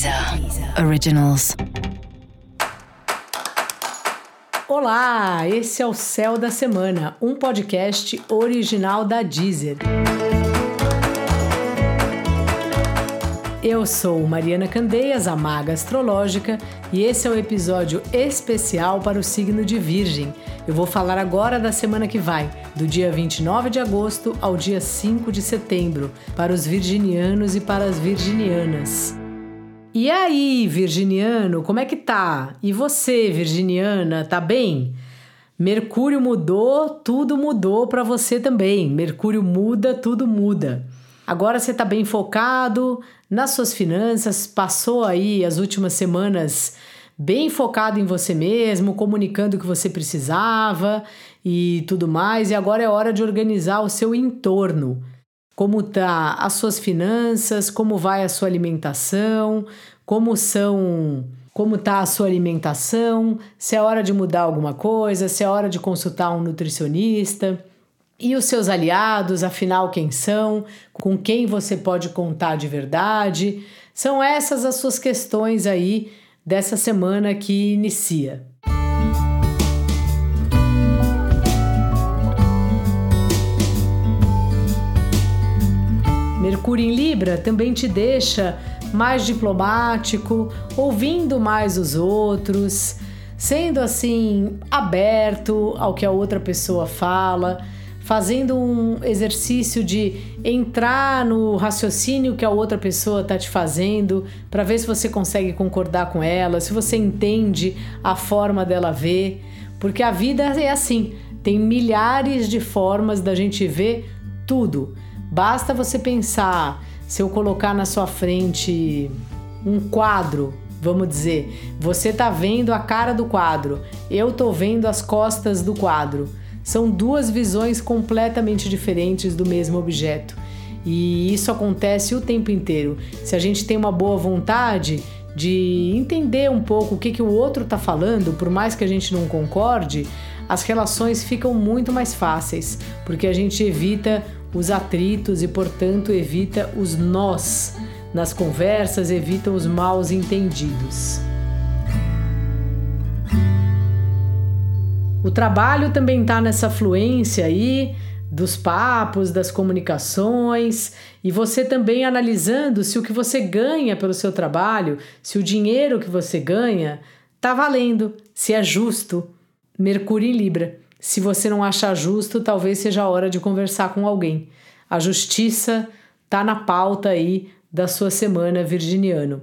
Deezer Originals. Olá, esse é o Céu da Semana, um podcast original da Deezer. Eu sou Mariana Candeias, a maga astrológica, e esse é o um episódio especial para o signo de Virgem. Eu vou falar agora da semana que vai, do dia 29 de agosto ao dia 5 de setembro, para os virginianos e para as virginianas. E aí, virginiano, como é que tá? E você, virginiana, tá bem? Mercúrio mudou, tudo mudou para você também. Mercúrio muda, tudo muda. Agora você está bem focado nas suas finanças, passou aí as últimas semanas bem focado em você mesmo, comunicando o que você precisava e tudo mais, e agora é hora de organizar o seu entorno. Como tá as suas finanças, como vai a sua alimentação, como são como tá a sua alimentação, se é hora de mudar alguma coisa, se é hora de consultar um nutricionista. E os seus aliados, afinal, quem são? Com quem você pode contar de verdade? São essas as suas questões aí dessa semana que inicia. Mercúrio em Libra também te deixa mais diplomático, ouvindo mais os outros, sendo assim aberto ao que a outra pessoa fala fazendo um exercício de entrar no raciocínio que a outra pessoa está te fazendo, para ver se você consegue concordar com ela, se você entende a forma dela ver, porque a vida é assim, tem milhares de formas da gente ver tudo. Basta você pensar, se eu colocar na sua frente um quadro, vamos dizer, você está vendo a cara do quadro, eu estou vendo as costas do quadro. São duas visões completamente diferentes do mesmo objeto. E isso acontece o tempo inteiro. Se a gente tem uma boa vontade de entender um pouco o que, que o outro está falando, por mais que a gente não concorde, as relações ficam muito mais fáceis, porque a gente evita os atritos e, portanto, evita os nós nas conversas, evita os maus entendidos. O trabalho também está nessa fluência aí dos papos, das comunicações, e você também analisando se o que você ganha pelo seu trabalho, se o dinheiro que você ganha está valendo, se é justo. Mercúrio em Libra. Se você não achar justo, talvez seja a hora de conversar com alguém. A justiça está na pauta aí da sua semana virginiano.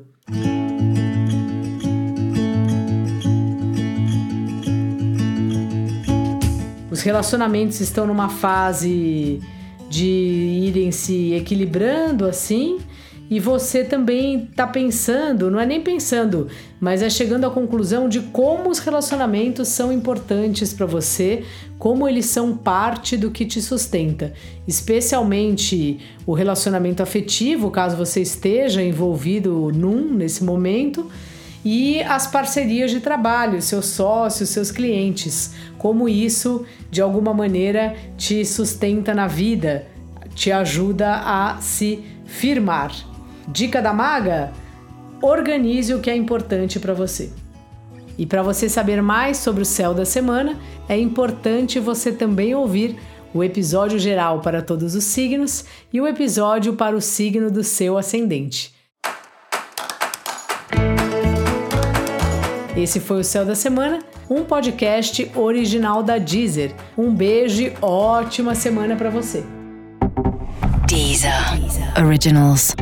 Os relacionamentos estão numa fase de irem se equilibrando assim, e você também está pensando, não é nem pensando, mas é chegando à conclusão de como os relacionamentos são importantes para você, como eles são parte do que te sustenta, especialmente o relacionamento afetivo, caso você esteja envolvido num nesse momento e as parcerias de trabalho, seus sócios, seus clientes, como isso de alguma maneira te sustenta na vida, te ajuda a se firmar. Dica da maga: organize o que é importante para você. E para você saber mais sobre o céu da semana, é importante você também ouvir o episódio geral para todos os signos e o episódio para o signo do seu ascendente. Esse foi o Céu da Semana, um podcast original da Deezer. Um beijo e ótima semana para você. Deezer. Deezer. Originals.